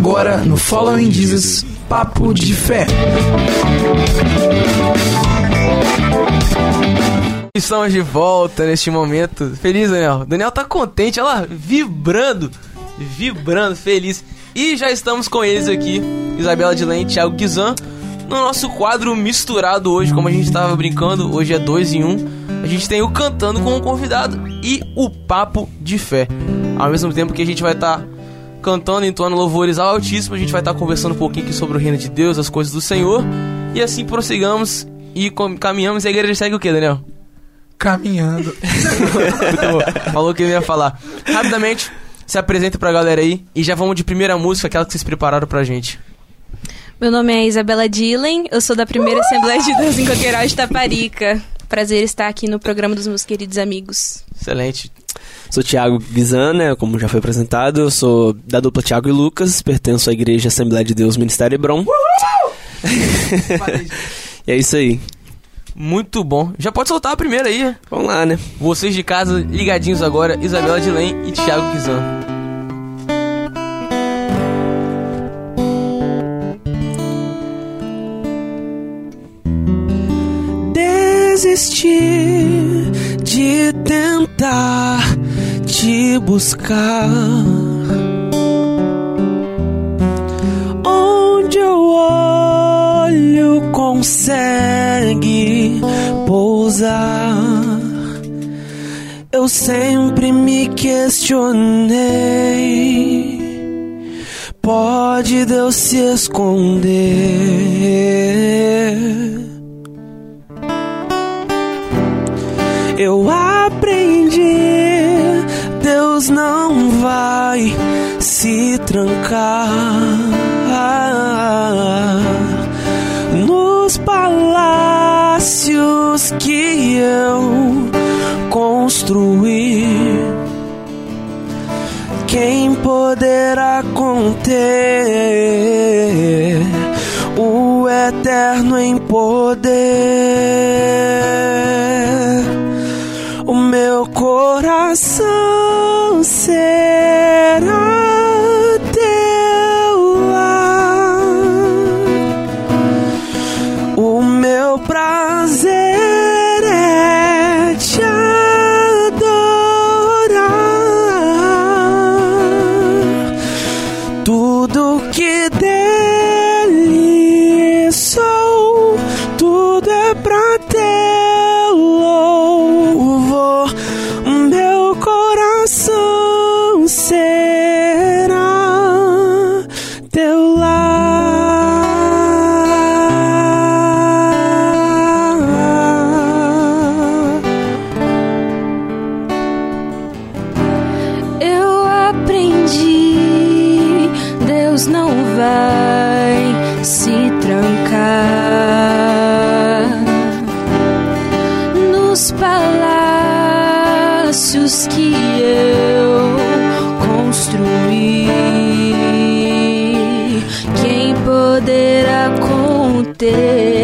Agora no Following Jesus, Papo de Fé. Estamos de volta neste momento. Feliz, Daniel. Daniel tá contente, olha lá, vibrando, vibrando, feliz. E já estamos com eles aqui, Isabela de Lente Thiago Guizan, no nosso quadro misturado hoje, como a gente estava brincando, hoje é dois em um. A gente tem o Cantando com o Convidado e o Papo de Fé. Ao mesmo tempo que a gente vai estar tá cantando, entoando louvores ao Altíssimo, a gente vai estar conversando um pouquinho aqui sobre o reino de Deus, as coisas do Senhor. E assim prossigamos e caminhamos. E a igreja segue o que, Daniel? Caminhando. Falou que eu ia falar. Rapidamente, se apresenta pra galera aí e já vamos de primeira música, aquela que vocês prepararam pra gente. Meu nome é Isabela Dillen, eu sou da primeira Assembleia de Deus em Coqueiral de Taparica. Prazer estar aqui no programa dos meus queridos amigos. Excelente. Sou Thiago Guizan, né, como já foi apresentado. Eu sou da dupla Thiago e Lucas, pertenço à Igreja Assembleia de Deus Ministério Hebron. e é isso aí. Muito bom. Já pode soltar a primeira aí. Vamos lá, né? Vocês de casa ligadinhos agora, Isabela Dilen e Thiago Guizan. Desistir de tentar te buscar. Onde eu olho consegue pousar. Eu sempre me questionei. Pode Deus se esconder? Eu Deus não vai se trancar nos palácios que eu construí. Quem poderá conter o eterno em poder? o meu coração say palácios que eu construí. Quem poderá conter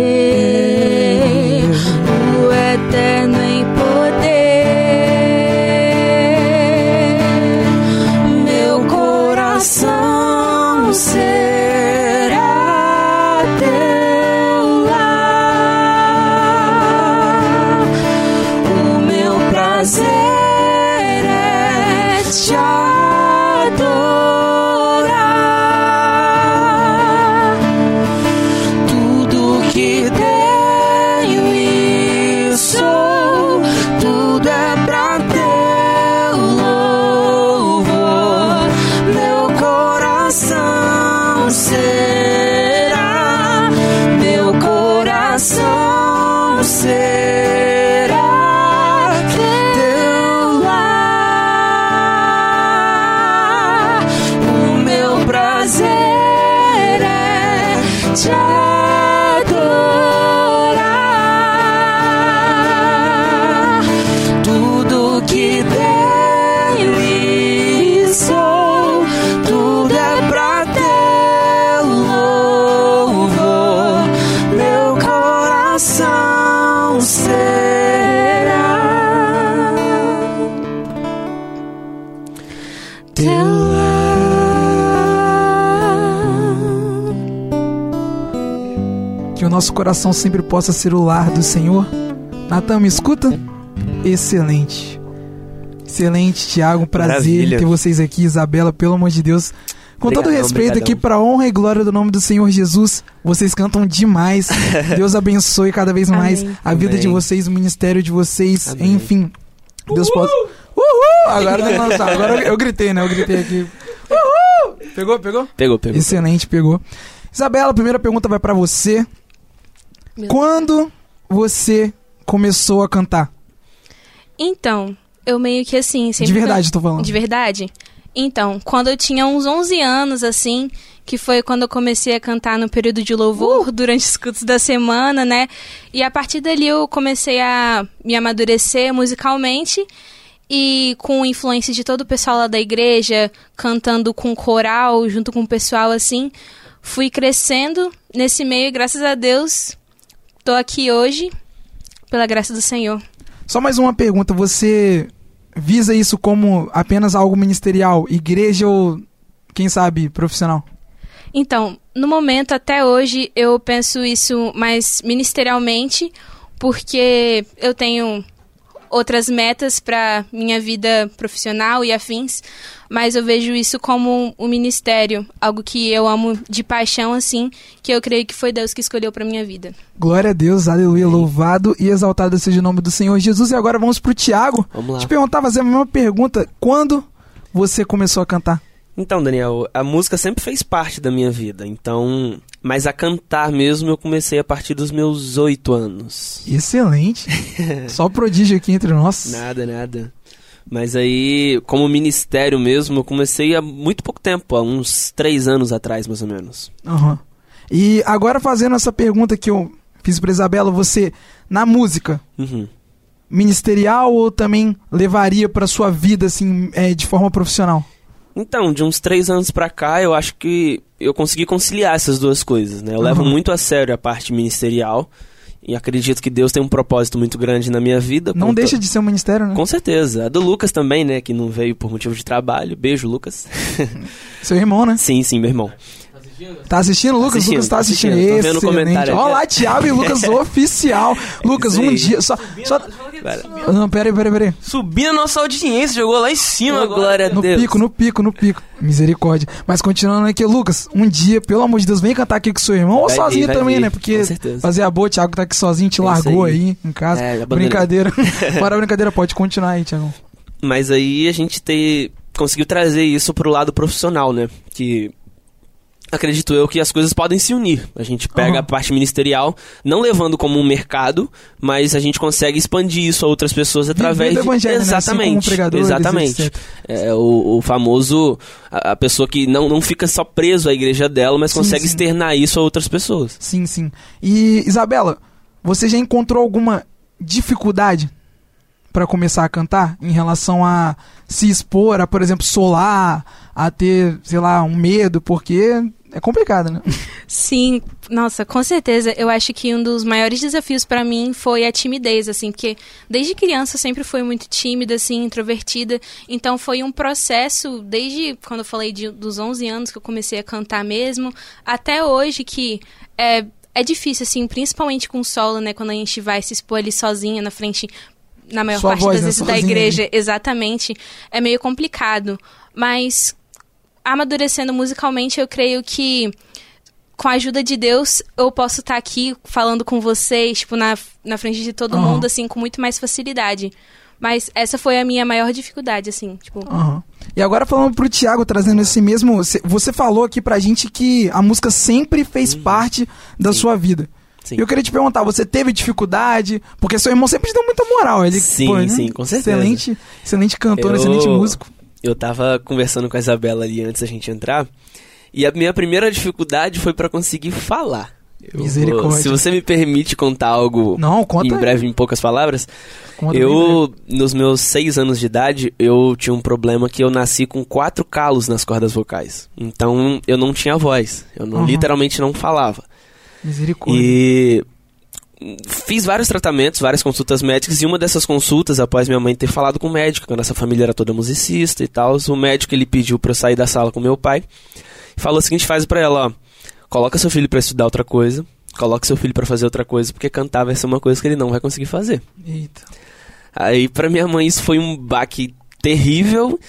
Que o nosso coração sempre possa ser o lar do Senhor. Natan, me escuta? Excelente. Excelente, Tiago. Prazer Maravilha. ter vocês aqui, Isabela, pelo amor de Deus. Com todo Obrigadão, respeito obrigadão. aqui pra honra e glória do nome do Senhor Jesus, vocês cantam demais. Deus abençoe cada vez mais Amém. a vida Amém. de vocês, o ministério de vocês, Amém. enfim. Deus possa. Uhul! Agora, tá, agora eu, eu gritei, né? Eu gritei aqui. Uhul! Pegou, pegou? Pegou, pegou. Excelente, pegou. Isabela, a primeira pergunta vai pra você. Meu Quando você começou a cantar? Então, eu meio que assim. De verdade, tô falando. De verdade? Então, quando eu tinha uns 11 anos, assim, que foi quando eu comecei a cantar no período de Uh! louvor, durante os cultos da semana, né? E a partir dali eu comecei a me amadurecer musicalmente. E com influência de todo o pessoal lá da igreja, cantando com coral, junto com o pessoal, assim, fui crescendo nesse meio e graças a Deus tô aqui hoje, pela graça do Senhor. Só mais uma pergunta. Você visa isso como apenas algo ministerial, igreja ou, quem sabe, profissional? Então, no momento, até hoje, eu penso isso mais ministerialmente, porque eu tenho outras metas para minha vida profissional e afins, mas eu vejo isso como um ministério, algo que eu amo de paixão, assim, que eu creio que foi Deus que escolheu para minha vida. Glória a Deus, aleluia, louvado e exaltado seja o nome do Senhor Jesus. E agora vamos pro Tiago. Vamos lá. Te perguntar, fazer a mesma pergunta. Quando você começou a cantar? Então, Daniel, a música sempre fez parte da minha vida. Então, mas a cantar mesmo eu comecei a partir dos meus oito anos. Excelente. Só prodígio aqui entre nós. Nada, nada. Mas aí, como ministério mesmo, eu comecei há muito pouco tempo, há uns três anos atrás, mais ou menos. Aham. E agora fazendo essa pergunta que eu fiz pra Isabela, você, na música, Uhum. ministerial ou também levaria pra sua vida, assim, é, de forma profissional? Então, de uns três anos pra cá, eu acho que eu consegui conciliar essas duas coisas, né? Eu levo Uhum. muito a sério a parte ministerial e acredito que Deus tem um propósito muito grande na minha vida. Não deixa de ser um ministério, né? Com certeza. A do Lucas também, né? Que não veio por motivo de trabalho. Beijo, Lucas. Seu irmão, né? sim, sim, meu irmão. Tá assistindo, Lucas? Assistindo, Lucas tá assistindo. assistindo. Tô vendo o comentário. Olha lá, Thiago e Lucas oficial. Lucas, um dia. Só, só... Pera. Não, pera aí, pera aí, pera aí. Subindo a nossa audiência, jogou lá em cima Oh, agora. glória a No Deus. pico, no pico, no pico. Misericórdia. Mas continuando aqui, Lucas, um dia, pelo amor de Deus, vem cantar aqui com seu irmão. Ou Vai sozinho vir, também, vir, né? Porque fazer a boa, o Thiago tá aqui sozinho, te É largou aí. aí. em casa. É, brincadeira. Fora a brincadeira, pode continuar aí, Thiago. Mas aí a gente ter, conseguiu trazer isso pro lado profissional, né? Que acredito eu que as coisas podem se unir. A gente pega Aham. a parte ministerial, não levando como um mercado, mas a gente consegue expandir isso a outras pessoas através do de evangelho, né? Assim exatamente, exatamente. É o, o famoso a, a pessoa que não, não fica só preso à igreja dela, mas Sim, consegue sim. externar isso a outras pessoas. Sim, sim. E, Isabela, você já encontrou alguma dificuldade pra começar a cantar em relação a se expor, a, por exemplo, solar, a ter, sei lá, um medo, porque é complicado, né? Sim, nossa, com certeza. Eu acho que um dos maiores desafios pra mim foi a timidez, assim, porque desde criança eu sempre fui muito tímida, assim, introvertida. Então foi um processo, desde quando eu falei de, dos 11 anos que eu comecei a cantar mesmo, até hoje que é, é difícil, assim, principalmente com solo, né? Quando a gente vai se expor ali sozinha na frente, na maior Sua parte das né? vezes da Sozinha igreja, exatamente, é meio complicado. Mas amadurecendo musicalmente, eu creio que com a ajuda de Deus, eu posso estar aqui falando com vocês, tipo, na, na frente de todo Aham. mundo, assim, com muito mais facilidade. Mas essa foi a minha maior dificuldade, assim, tipo... Aham. E agora falando pro Thiago, trazendo esse mesmo. cê- Você falou aqui pra gente que a música sempre fez parte da Sim. sua vida. Sim. E eu queria te perguntar, você teve dificuldade? Porque seu irmão sempre te deu muita moral. Ele, Sim, pô, né? sim, com certeza. Excelente, excelente cantor, Eu- excelente músico. Eu tava conversando com a Isabela ali antes da gente entrar. E a minha primeira dificuldade foi pra conseguir falar. Eu Misericórdia. se você me permite contar algo Não, conta em aí. breve, em poucas palavras. Conta eu, nos meus seis anos de idade, eu tinha um problema que eu nasci com quatro calos nas cordas vocais. Então eu não tinha voz. Eu não, Uhum. literalmente não falava. Misericórdia. E fiz vários tratamentos, várias consultas médicas, e uma dessas consultas, após minha mãe ter falado com o médico, que a nossa família era toda musicista e tal, o médico ele pediu pra eu sair da sala com meu pai, e falou a seguinte frase pra ela, ó, coloca seu filho pra estudar outra coisa, coloque seu filho pra fazer outra coisa, porque cantar vai ser uma coisa que ele não vai conseguir fazer. Eita. Aí pra minha mãe isso foi um baque terrível.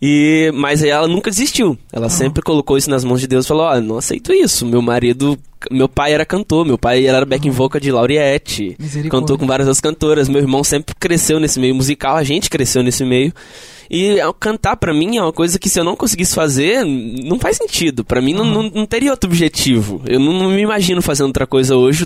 E mas aí ela nunca desistiu. Ela sempre colocou isso nas mãos de Deus e falou: "Ó, não aceito isso. Meu marido, meu pai era cantor, meu pai era backing vocal de Lauriette. Cantou com várias outras cantoras. Meu irmão sempre cresceu nesse meio musical, a gente cresceu nesse meio. E é, cantar pra mim é uma coisa que se eu não conseguisse fazer, não faz sentido. Pra mim não, não, não teria outro objetivo. Eu não, não me imagino fazendo outra coisa hoje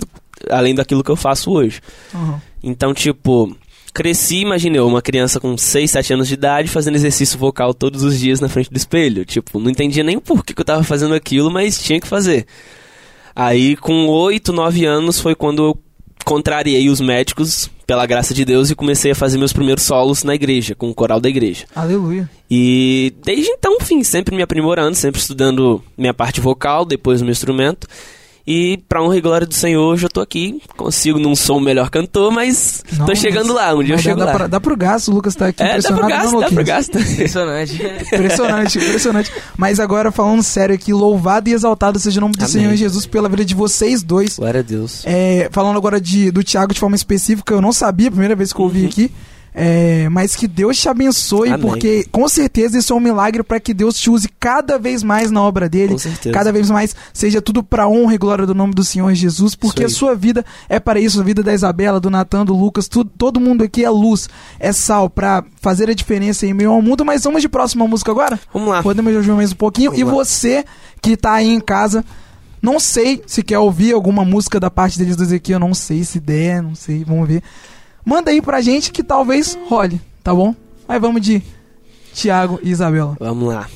além daquilo que eu faço hoje. Aham. Então, tipo, cresci, imaginei, uma criança com 6, 7 anos de idade fazendo exercício vocal todos os dias na frente do espelho. Tipo, não entendia nem o porquê que eu tava fazendo aquilo, mas tinha que fazer. Aí, com 8, 9 anos, foi quando eu contrariei os médicos, pela graça de Deus, e comecei a fazer meus primeiros solos na igreja, com o coral da igreja. Aleluia. E desde então, enfim, sempre me aprimorando, sempre estudando minha parte vocal, depois o meu instrumento. E pra honra e glória do Senhor, hoje eu tô aqui. Consigo, não sou o melhor cantor, mas Não, tô chegando lá, um dia eu dá, chego dá lá. Pra, dá pro gasto, o Lucas tá aqui É, dá impressionado. pro não, gasto, dá pro gasto. Impressionante. Impressionante, impressionante. Mas agora, falando sério aqui, louvado e exaltado seja o nome do Amém. Senhor Jesus pela vida de vocês dois. Glória a Deus. É, falando agora de, do Thiago de forma específica, eu não sabia, a primeira vez que eu ouvi aqui. É, mas que Deus te abençoe. Amém. porque com certeza isso é um milagre para que Deus te use cada vez mais na obra dele. Cada vez mais seja tudo para honra e glória do nome do Senhor Jesus, porque a sua vida é para isso, a vida da Isabela, do Natan, do Lucas, tudo, todo mundo aqui é luz, é sal para fazer a diferença em meio ao mundo. Mas vamos de próxima música agora? Vamos lá. Podemos ouvir mais um pouquinho. Vamos e lá. você que tá aí em casa, não sei se quer ouvir alguma música da parte deles dois aqui, eu não sei se der, não sei, vamos ver. Manda aí pra gente que talvez role, tá bom? Mas vamos de Tiago e Isabela. Vamos lá.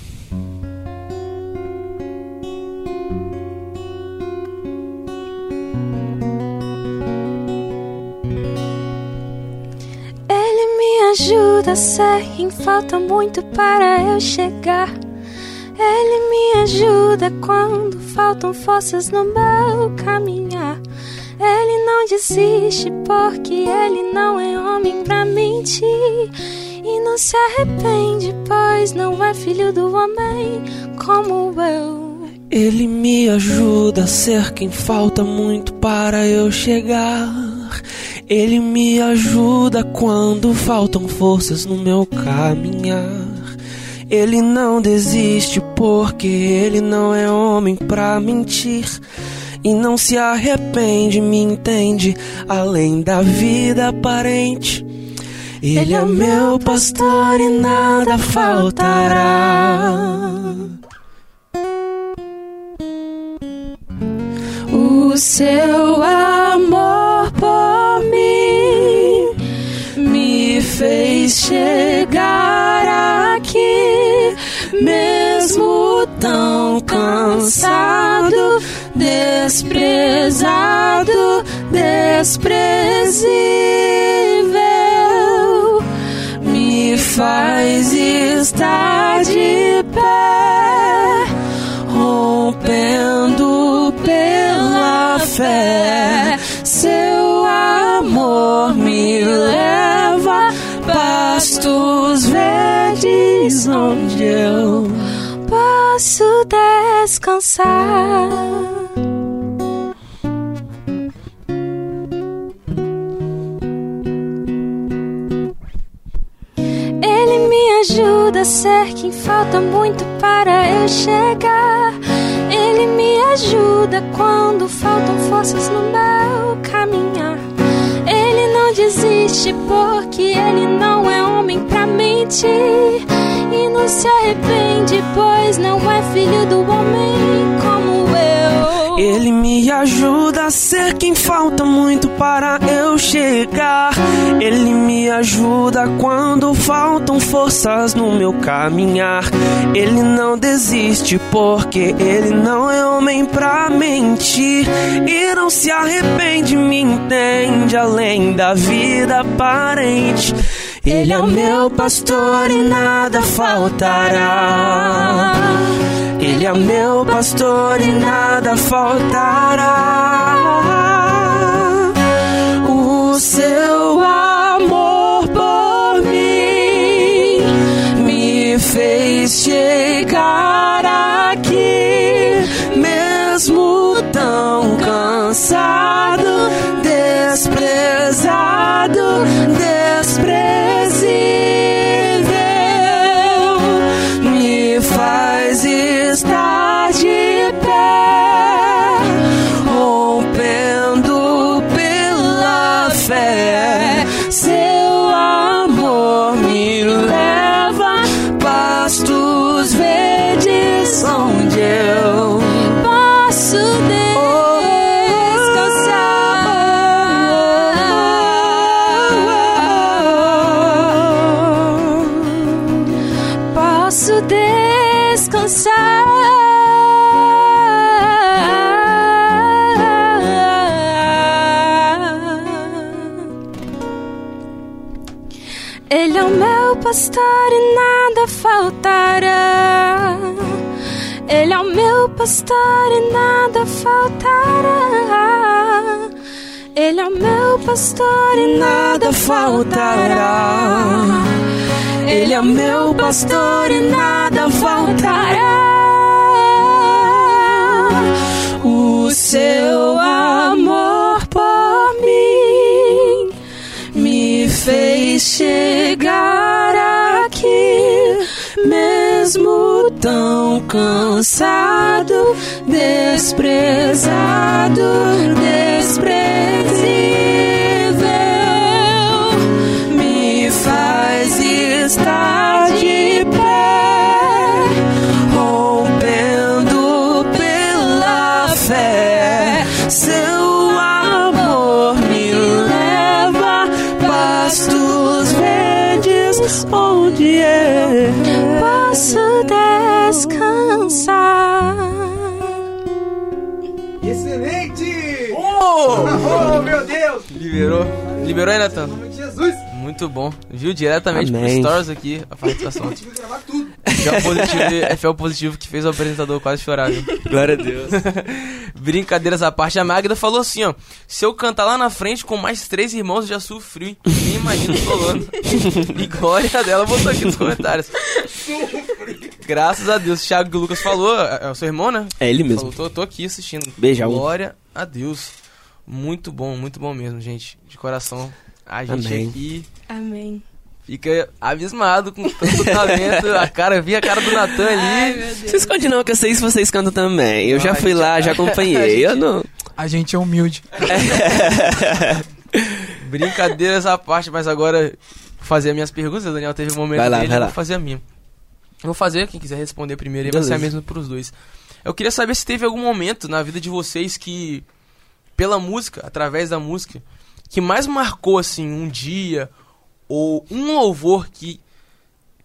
Ele me ajuda a ser quem falta muito para eu chegar. Ele me ajuda quando faltam forças no meu caminhar. Ele não desiste porque ele não é homem pra mentir. E não se arrepende, pois não é filho do homem como eu. Ele me ajuda a ser quem falta muito para eu chegar. Ele me ajuda quando faltam forças no meu caminhar. Ele não desiste porque ele não é homem pra mentir. E não se arrepende, me entende, além da vida aparente. Ele é meu pastor e nada faltará. O seu amor por mim me fez chegar aqui, mesmo tão cansado, desprezado, desprezível, me faz estar de pé rompendo pela fé. Seu amor me leva pastos verdes onde eu posso descansar. Ser quem falta muito para eu chegar. Ele me ajuda quando faltam forças no meu caminhar. Ele não desiste porque ele não é homem pra mentir. E não se arrepende, pois não é filho do homem como eu. Ele me ajuda a ser quem falta muito para eu chegar. Ele me ajuda quando faltam forças no meu caminhar. Ele não desiste porque ele não é homem pra mentir. E não se arrepende, me entende além da vida aparente. Ele é o meu pastor e nada faltará. Ele é meu pastor e nada faltará. O seu amor por mim me fez chegar aqui, mesmo tão cansado, desprezado. Pastor e nada faltará. Ele é o meu pastor e nada faltará. Ele é o meu pastor e nada faltará. O seu amor por mim me fez chegar aqui, mesmo tão cansado, desprezado, desprezível, meu Deus! Liberou. Liberou aí, Natan? Jesus! Muito bom. Viu diretamente pro Amém. Stories aqui a participação. Tive que gravar tudo. FL positivo, FL positivo que fez o apresentador quase chorar, viu? Glória a Deus. Brincadeiras à parte, a Magda falou assim, ó. Se eu cantar lá na frente com mais três irmãos, eu já sofri. hein? Nem imagino solando. e glória dela botou aqui nos comentários. Graças a Deus. O Thiago que o Lucas falou, é é o seu irmão, né? É ele mesmo. Falou, tô, tô aqui assistindo. Beijão. Glória a Deus. Muito bom, muito bom mesmo, gente. De coração. A gente Amém. aqui Amém. fica abismado com tanto talento. A cara, vi a cara do Natan ali. Não se esconde não, que eu sei se vocês cantam também. Eu já Ah, fui lá, já a acompanhei. Eu não... A gente é humilde. Brincadeiras à parte, mas agora vou fazer as minhas perguntas. O Daniel teve um momento Vai lá, dele, vai lá. vou fazer a minha. Eu vou fazer, quem quiser responder primeiro, vai ser a mesma pros dois. Eu queria saber se teve algum momento na vida de vocês que, pela música, através da música, que mais marcou, assim, um dia ou um louvor que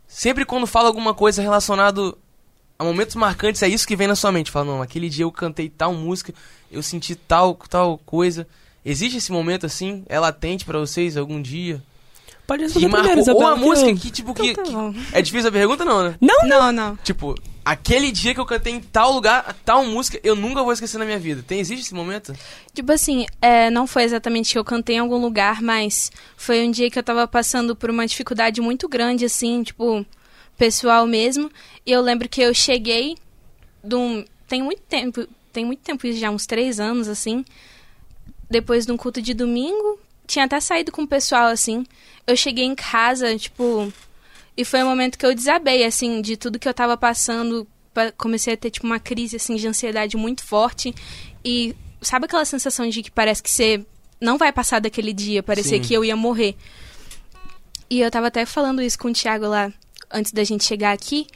sempre quando fala alguma coisa relacionado a momentos marcantes, é isso que vem na sua mente. Fala, não, aquele dia eu cantei tal música, eu senti tal, tal coisa. Existe esse momento assim? É latente pra vocês algum dia? Pode Que responder marcou, primeiro, ou Isabela, a que música eu- que, tipo, que, Então tá que-. É difícil a pergunta, não, né? Não, não. Não, não. Tipo, aquele dia que eu cantei em tal lugar, tal música, eu nunca vou esquecer na minha vida. Tem, existe esse momento? Tipo assim, é, não foi exatamente que eu cantei em algum lugar, mas foi um dia que eu tava passando por uma dificuldade muito grande, assim, tipo, pessoal mesmo. E eu lembro que eu cheguei de um. Tem muito tempo. Tem muito tempo, isso já uns três anos, assim. Depois de um culto de domingo. Tinha até saído com o pessoal, assim. Eu cheguei em casa, tipo. E foi um momento que eu desabei, assim, de tudo que eu tava passando. pa- Comecei a ter, tipo, uma crise, assim, de ansiedade muito forte. E sabe aquela sensação de que parece que você não vai passar daquele dia? Parecia Sim. que eu ia morrer. E eu tava até falando isso com o Thiago lá, antes da gente chegar aqui,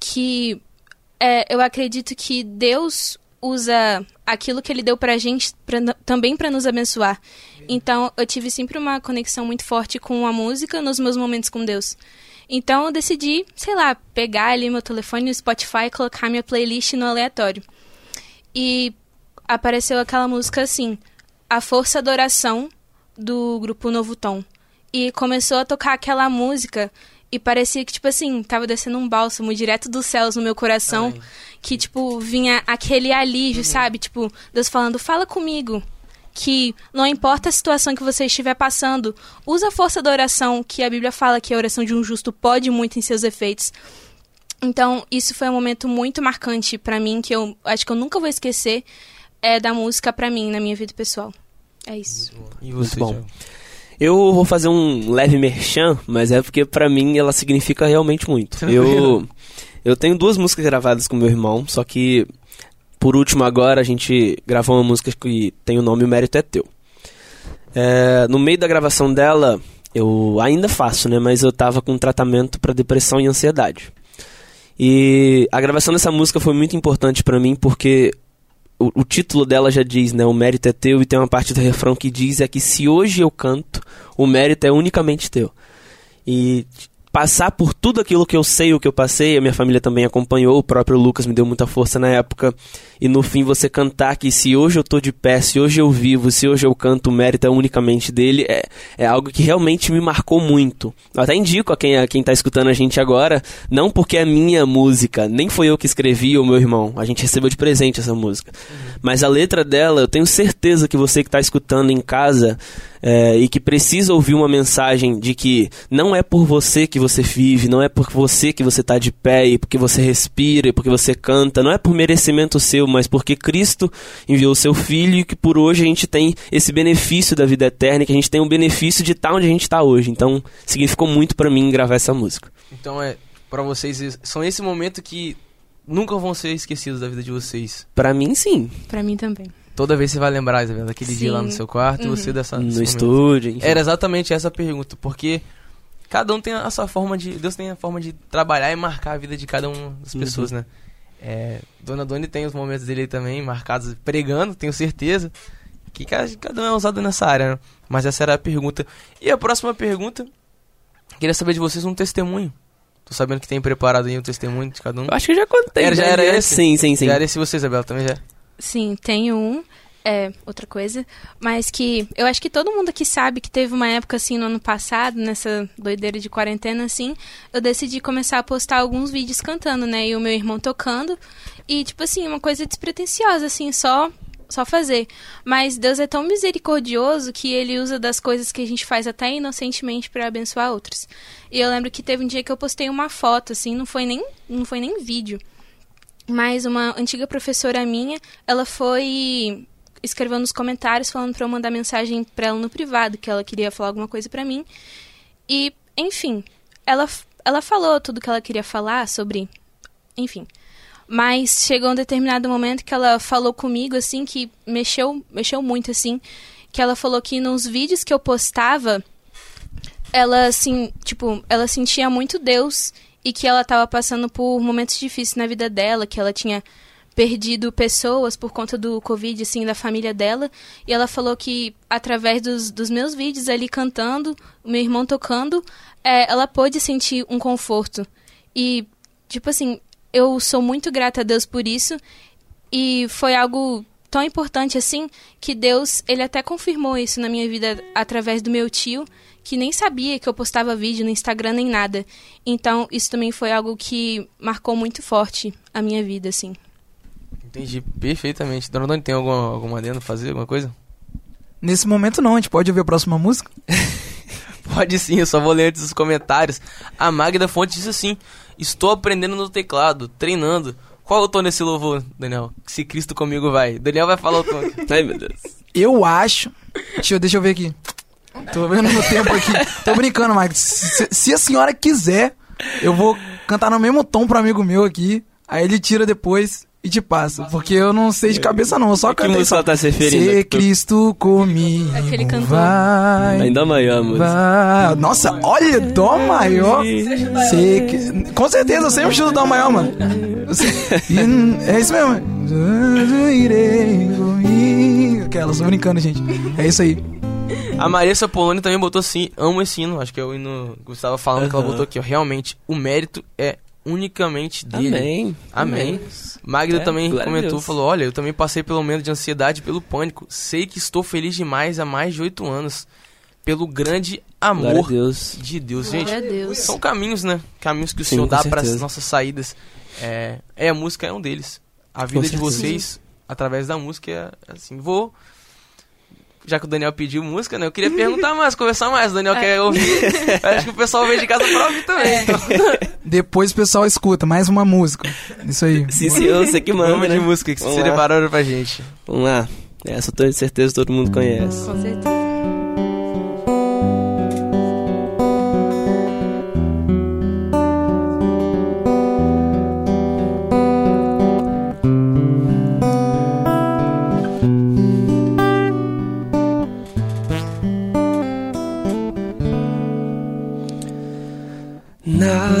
que é, eu acredito que Deus usa aquilo que ele deu pra gente pra, também pra nos abençoar. Então, eu tive sempre uma conexão muito forte com a música nos meus momentos com Deus. Então, eu decidi, sei lá, pegar ali meu telefone no Spotify e colocar minha playlist no aleatório. E apareceu aquela música assim, A Força da Oração, do grupo Novo Tom. E começou a tocar aquela música e parecia que, tipo assim, tava descendo um bálsamo direto dos céus no meu coração. Ai. Que, tipo, vinha aquele alívio, sabe? Tipo, Deus falando, fala comigo. Que não importa a situação que você estiver passando, usa a força da oração, que a Bíblia fala que a oração de um justo pode muito em seus efeitos. Então, isso foi um momento muito marcante pra mim, que eu acho que eu nunca vou esquecer é, da música pra mim, na minha vida pessoal. É isso. E você, bom. Thiago? Eu vou fazer um leve merchan, mas é porque pra mim ela significa realmente muito. Eu eu tenho duas músicas gravadas com meu irmão, só que por último agora a gente gravou uma música que tem o nome O Mérito é Teu. É, no meio da gravação dela, eu ainda faço, né, mas eu tava com tratamento pra depressão e ansiedade. E a gravação dessa música foi muito importante pra mim porque o, o título dela já diz, né? O mérito é teu, e tem uma parte do refrão que diz é que se hoje eu canto, o mérito é unicamente teu. E passar por tudo aquilo que eu sei, o que eu passei, a minha família também acompanhou, o próprio Lucas me deu muita força na época. E no fim você cantar que se hoje eu tô de pé, se hoje eu vivo, se hoje eu canto, o mérito é unicamente dele, é, é algo que realmente me marcou muito. Eu até indico a quem, a quem tá escutando a gente agora, não porque é minha música, nem foi eu que escrevi ou meu irmão, a gente recebeu de presente essa música. Mas a letra dela, eu tenho certeza que você que tá escutando em casa é, e que precisa ouvir uma mensagem de que não é por você que você vive, não é por você que você está de pé e porque você respira e porque você canta, não é por merecimento seu, mas porque Cristo enviou o seu Filho e que por hoje a gente tem esse benefício da vida eterna, que a gente tem o benefício de estar tá onde a gente está hoje. Então, significou muito para mim gravar essa música. Então, é para vocês, são esse momento que nunca vão ser esquecidos da vida de vocês. Para mim, sim. Para mim também. Toda vez você vai lembrar, Isabela, daquele Sim. dia lá no seu quarto e Uhum. você dessa. No estúdio, enfim. Era exatamente essa a pergunta, porque cada um tem a sua forma de. Deus tem a forma de trabalhar e marcar a vida de cada uma das Uhum. pessoas, né? É, Dona Doni tem os momentos dele aí também marcados pregando, tenho certeza. Que cada, um é usado nessa área, né? Mas essa era a pergunta. E a próxima pergunta, queria saber de vocês um testemunho. Tô sabendo que tem preparado aí um testemunho de cada um. Eu acho que eu já contei. Era- já né? era esse? Sim, sim, sim. Já era esse você, Isabela, também já? Sim, tenho um. É, outra coisa. Mas que eu acho que todo mundo aqui sabe que teve uma época assim no ano passado, nessa doideira de quarentena, assim, eu decidi começar a postar alguns vídeos cantando, né? E o meu irmão tocando. E, tipo assim, uma coisa despretensiosa, assim, só. Só fazer. Mas Deus é tão misericordioso que ele usa das coisas que a gente faz até inocentemente para abençoar outros. E eu lembro que teve um dia que eu postei uma foto, assim, não foi nem, não foi nem vídeo. Mas uma antiga professora minha, ela foi escreveu nos comentários falando para eu mandar mensagem para ela no privado, que ela queria falar alguma coisa para mim. E, enfim, ela ela falou tudo que ela queria falar sobre, enfim. Mas chegou um determinado momento que ela falou comigo assim que mexeu, mexeu muito assim, que ela falou que nos vídeos que eu postava, ela assim, tipo, ela sentia muito Deus e que ela estava passando por momentos difíceis na vida dela, que ela tinha perdido pessoas por conta do Covid, assim, da família dela. E ela falou que, através dos, dos meus vídeos ali cantando, meu irmão tocando, é, ela pôde sentir um conforto. E, tipo assim, eu sou muito grata a Deus por isso. E foi algo tão importante assim que Deus, ele até confirmou isso na minha vida através do meu tio, que nem sabia que eu postava vídeo no Instagram nem nada. Então, isso também foi algo que marcou muito forte a minha vida, assim. Entendi perfeitamente. Dona Doni, tem alguma, alguma adendo fazer, alguma coisa? Nesse momento não, a gente pode ouvir a próxima música? Pode sim, eu só vou ler antes os comentários. A Magda Fonte disse assim: Estou aprendendo no teclado, treinando. Qual o tom desse louvor, Daniel? Se Cristo comigo vai. Daniel vai falar o tom. Ai, meu Deus. Eu acho. Deixa eu, deixa eu ver aqui. Tô vendo no tempo aqui. Tô brincando, Mike. Se, se a senhora quiser, eu vou cantar no mesmo tom pro amigo meu aqui. Aí ele tira depois e te passa. Porque eu não sei de cabeça, não. Eu só Que cantei música só. ela tá se referindo? Se Cristo comigo Aquele cantor. vai. Ainda amanhã, música. vai. Nossa, olha, Dó maior. Se que- Com certeza, eu sempre estudo Dó maior, mano. É isso mesmo. Irei comigo. Aquelas, tô brincando, gente. É isso aí. A Marissa Poloni também botou assim: Amo esse hino. Acho que é o hino que estava falando que ela botou aqui. ó. Realmente, o mérito é unicamente dele. Amém. Amém. Magda É, também comentou, falou: Olha, eu também passei pelo momento de ansiedade e pelo pânico. Sei que estou feliz demais há mais de oito anos. Pelo grande amor Deus. de Deus. Gente, Deus. são caminhos, né? Caminhos que o Sim, Senhor dá para as nossas saídas. É, é, a música é um deles. A vida de certeza. vocês, através da música, é assim. Vou. Já que o Daniel pediu música, né? Eu queria perguntar mais, conversar mais. O Daniel quer ouvir. Acho que o pessoal veio de casa pra ouvir também. Então, Depois o pessoal escuta mais uma música. Isso aí. Sim, senhor, você que manda, vamos né? de música que vocês lá. prepararam pra gente. Vamos lá. Essa eu tenho certeza que todo mundo conhece. Com certeza.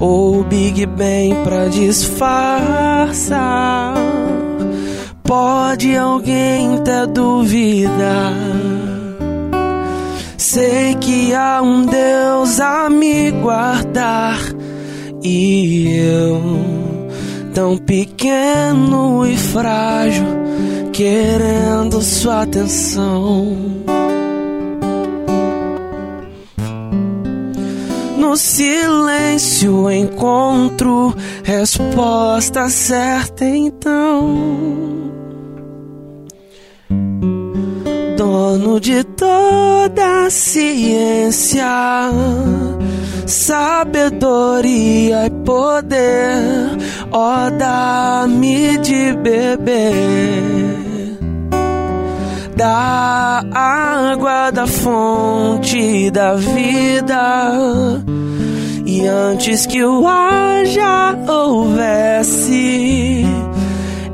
ou Big Bang pra disfarçar. Pode alguém ter dúvida? Sei que há um Deus a me guardar e eu, tão pequeno e frágil, querendo sua atenção. No silêncio encontro resposta certa então. dono de toda a ciência, sabedoria e poder, ó, dá-me de beber da água da fonte da vida. E antes que o ar já houvesse,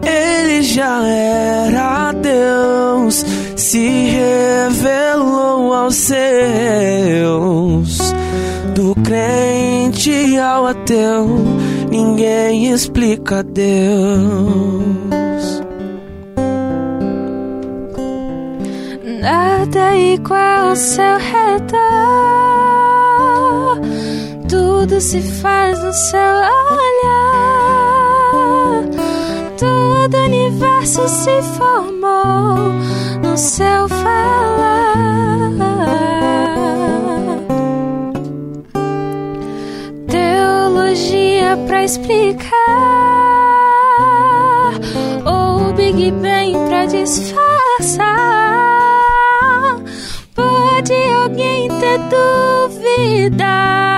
ele já era Deus se revelou aos seus. Do crente ao ateu, ninguém explica Deus. Nada igual ao seu redor. Tudo se faz no seu olhar. Todo universo se formou no seu falar. Teologia pra explicar, ou Big Bang pra disfarçar. Pode alguém ter dúvida?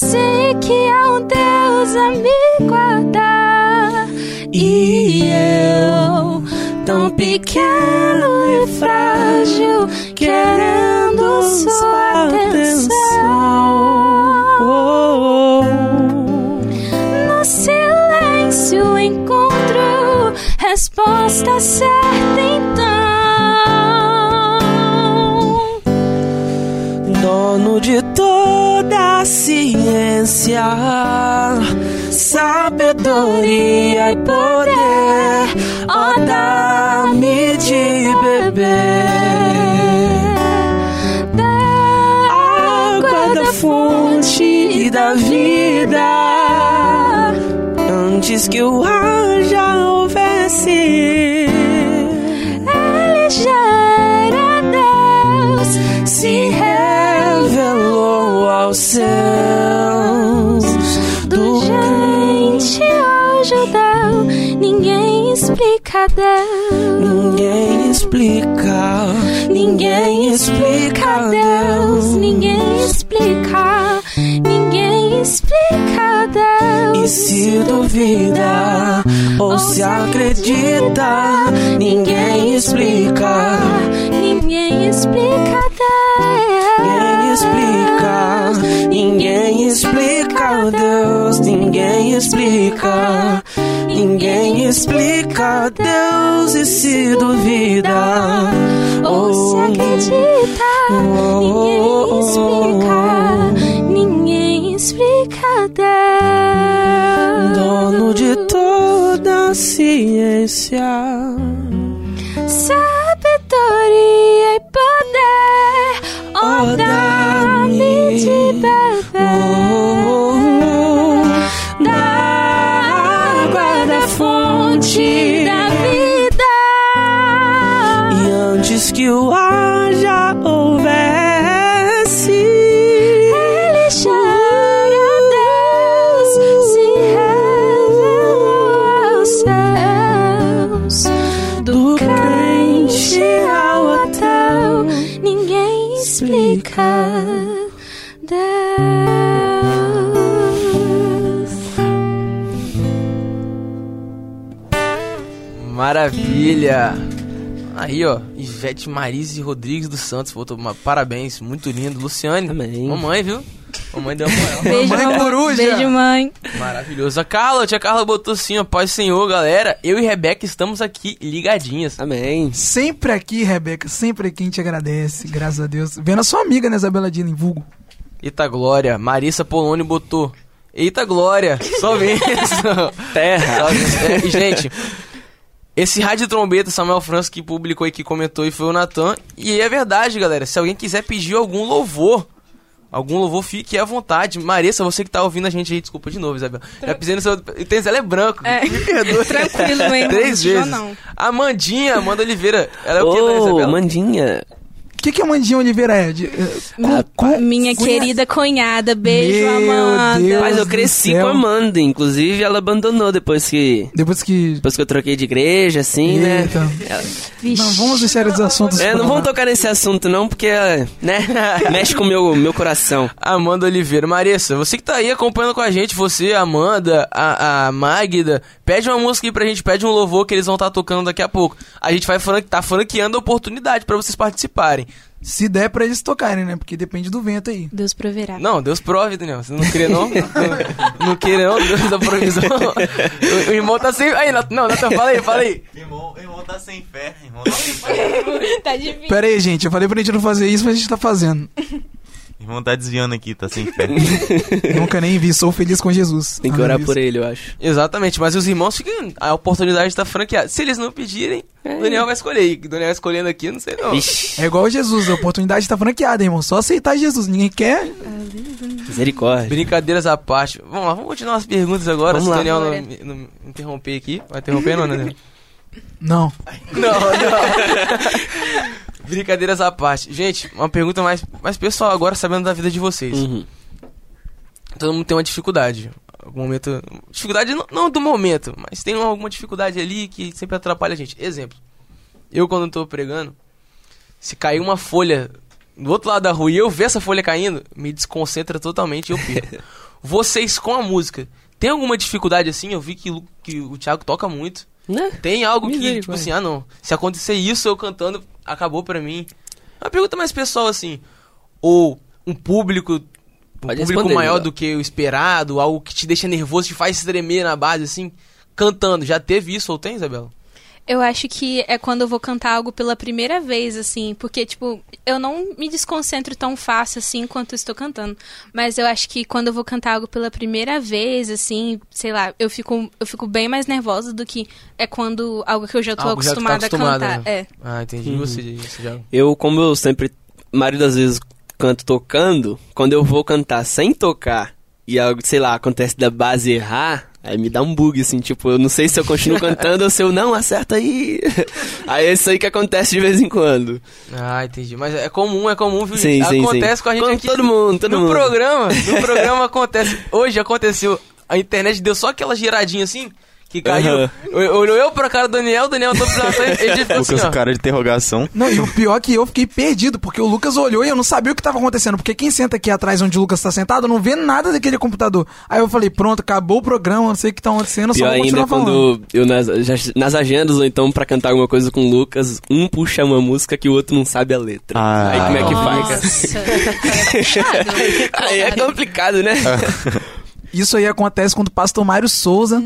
Sei que há um Deus a me guardar. E eu tão pequeno e frágil, querendo sua atenção. No silêncio encontro resposta certa ciência, sabedoria e poder, ó, dá-me de beber água da fonte e da vida. Antes que o ar seus. do gente ao judeu, ninguém explica Deus. Ninguém explica, ninguém explica Deus, ninguém explica, ninguém explica Deus. E se duvida ou se acredita, ninguém explica, ninguém explica ninguém explica, ninguém explica, ninguém explica. Deus e se duvida. Ou se acredita, ninguém explica, ninguém explica Deus. dono de toda a ciência. Sabedoria e poder, Oh, dá-me. de beber que o ar já houvesse, Ele era Deus, se revelou aos céus. do crente ao ateu, ninguém explica Deus. Maravilha! Aí, ó, Ivete Marise Rodrigues dos Santos, voltou, uma- parabéns, muito lindo. Luciane, Amém. mamãe, viu? Mamãe deu uma moral. Beijo, Mamãe coruja. Beijo, mãe. Maravilhoso. A Carla, a tia Carla botou assim, ó, paz Senhor, galera. Eu e Rebeca estamos aqui ligadinhas. Amém. Sempre aqui, Rebeca, sempre aqui a gente agradece, graças a Deus. Vendo a sua amiga, né, Isabela Dina, em vulgo. Eita Glória. Marissa Polônio botou. Eita Glória. Só mesmo. Terra. Só. É, e, gente, esse rádio trombeta, Samuel França, que publicou e que comentou, e foi o Natan. E é verdade, galera. Se alguém quiser pedir algum louvor, algum louvor, fique à vontade. Marissa, você que tá ouvindo a gente aí, desculpa de novo, Isabel. Já pisei no seu. Dela é branco. É. Me perdoe. Tranquilo, irmão. Três vezes. Não. Amandinha, Amanda Oliveira. Ela é o que, Isabela? Mandinha. O que, que a Mandinha Oliveira é? De, eh, Minha cunha- querida cunhada. Beijo, Meu Amanda. Deus. Mas eu cresci com a Amanda, inclusive ela abandonou depois que. Depois que. Depois que eu troquei de igreja, assim, né? Eita. Ela- Vixe. Não, vamos deixar esses assuntos. É, não vamos tocar nesse assunto não, porque, né, mexe com o meu, meu coração. Amanda Oliveira. Marissa, você que tá aí acompanhando com a gente, você, a Amanda, a, a Magda, pede uma música aí pra gente, pede um louvor que eles vão estar tocando daqui a pouco. A gente vai franque, tá franqueando a oportunidade pra vocês participarem. Se der pra eles tocarem, né? Porque depende do vento aí. Deus proverá. Não, Deus prove, Daniel. Você não crê, não? não, não crê, não? Deus da provisão. O, o irmão tá sem. Aí, não, Natan, fala aí, fala aí. Irmão, irmão tá sem fé, irmão tá sem fé. tá difícil. Pera aí, gente. Eu falei pra gente não fazer isso, mas a gente tá fazendo. Irmão tá desviando aqui, tá sem fé. Nunca nem vi. Sou feliz com Jesus. Tem que orar por ele, eu acho. Exatamente, mas os irmãos ficam. A oportunidade tá franqueada. Se eles não pedirem, o Daniel vai escolher. E o Daniel escolhendo aqui, eu não sei não. É igual Jesus. A oportunidade tá franqueada, irmão. Só aceitar Jesus. Ninguém quer. misericórdia. Brincadeiras à parte. Vamos lá, vamos continuar as perguntas agora. Vamos se o. Daniel não, não interromper aqui. Vai interromper, não, Daniel? Não. Não, não. Brincadeiras à parte. Gente, uma pergunta mais, mais pessoal agora, sabendo da vida de vocês. Uhum. Todo mundo tem uma dificuldade. Algum momento. Dificuldade não, não do momento, mas tem alguma dificuldade ali que sempre atrapalha a gente. Exemplo. Eu quando tô pregando, se cair uma folha do outro lado da rua e eu ver essa folha caindo, me desconcentra totalmente e eu perco. Vocês com a música, tem alguma dificuldade assim? Eu vi que, o- que o Thiago toca muito. Né? Tem algo que, tipo assim, ah não, se acontecer isso eu cantando, acabou pra mim. Uma pergunta mais pessoal assim, ou um público, um Pode público maior do que o esperado, algo que te deixa nervoso, te faz tremer na base assim, cantando. Já teve isso ou tem, Isabela? Eu acho que é quando eu vou cantar algo pela primeira vez, assim, porque, tipo, eu não me desconcentro tão fácil, assim, enquanto eu estou cantando. Mas eu acho que quando eu vou cantar algo pela primeira vez, assim, sei lá, eu fico, eu fico bem mais nervosa do que é quando algo que eu já tô Algo já tá acostumada, acostumada, a cantar. né? É. Ah, entendi. E você, isso já. Eu, como eu sempre, a maioria das vezes, canto tocando, quando eu vou cantar sem tocar e algo, sei lá, acontece da base errar, aí me dá um bug, assim, tipo, eu não sei se eu continuo cantando ou se eu não, acerta aí. aí é isso aí que acontece de vez em quando. Ah, entendi. Mas é comum, é comum, viu? Sim, sim, acontece sim. com a gente Com aqui. todo mundo, todo no mundo. programa, no programa acontece. Hoje aconteceu. A internet deu só aquela giradinha assim, que caiu. Eu- Olhou eu pra cara do Daniel, o Daniel tô pra ele ficou assim, Lucas, ó. cara de interrogação. Não, e o pior é que eu fiquei perdido, porque o Lucas olhou e eu não sabia o que tava acontecendo. Porque quem senta aqui atrás onde o Lucas tá sentado não vê nada daquele computador. Aí eu falei, pronto, acabou o programa, não sei o que tá acontecendo, só Pior vou ainda continuar é falando. quando eu nas, já- nas agendas ou então pra cantar alguma coisa com o Lucas, um puxa uma música que o outro não sabe a letra. Ah. Aí como é que Nossa, faz? Aí é complicado, né? Isso aí acontece quando o pastor Mário Souza,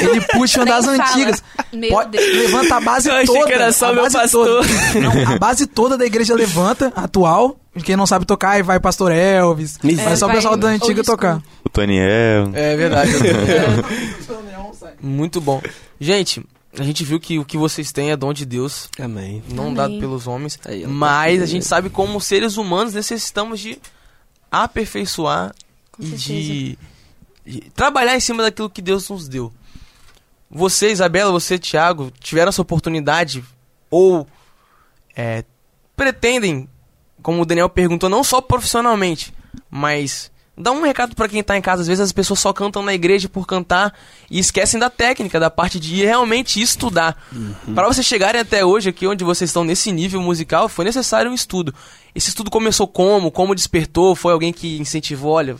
ele puxa uma das fala. antigas. Meu Pode- Deus. levanta a base Eu achei toda. que era só a meu base pastor. toda. Não, a base toda da igreja levanta, atual. Quem não sabe tocar, aí vai pastor Elvis. Miser- vai só o pessoal da antiga tocar. O Toniel. É verdade. Muito bom. Gente, a gente viu que o que vocês têm é dom de Deus, Amém. não Amém. dado pelos homens. Aí, mas a gente sabe como seres humanos necessitamos de aperfeiçoar Com e certeza. de trabalhar em cima daquilo que Deus nos deu. Você, Isabela, você, Thiago, tiveram essa oportunidade ou é, pretendem, como o Daniel perguntou, não só profissionalmente, mas dá um recado pra quem tá em casa. Às vezes as pessoas só cantam na igreja por cantar e esquecem da técnica, da parte de realmente estudar. Pra vocês chegarem até hoje aqui onde vocês estão nesse nível musical, foi necessário um estudo. Esse estudo começou como? Como despertou? Foi alguém que incentivou, olha,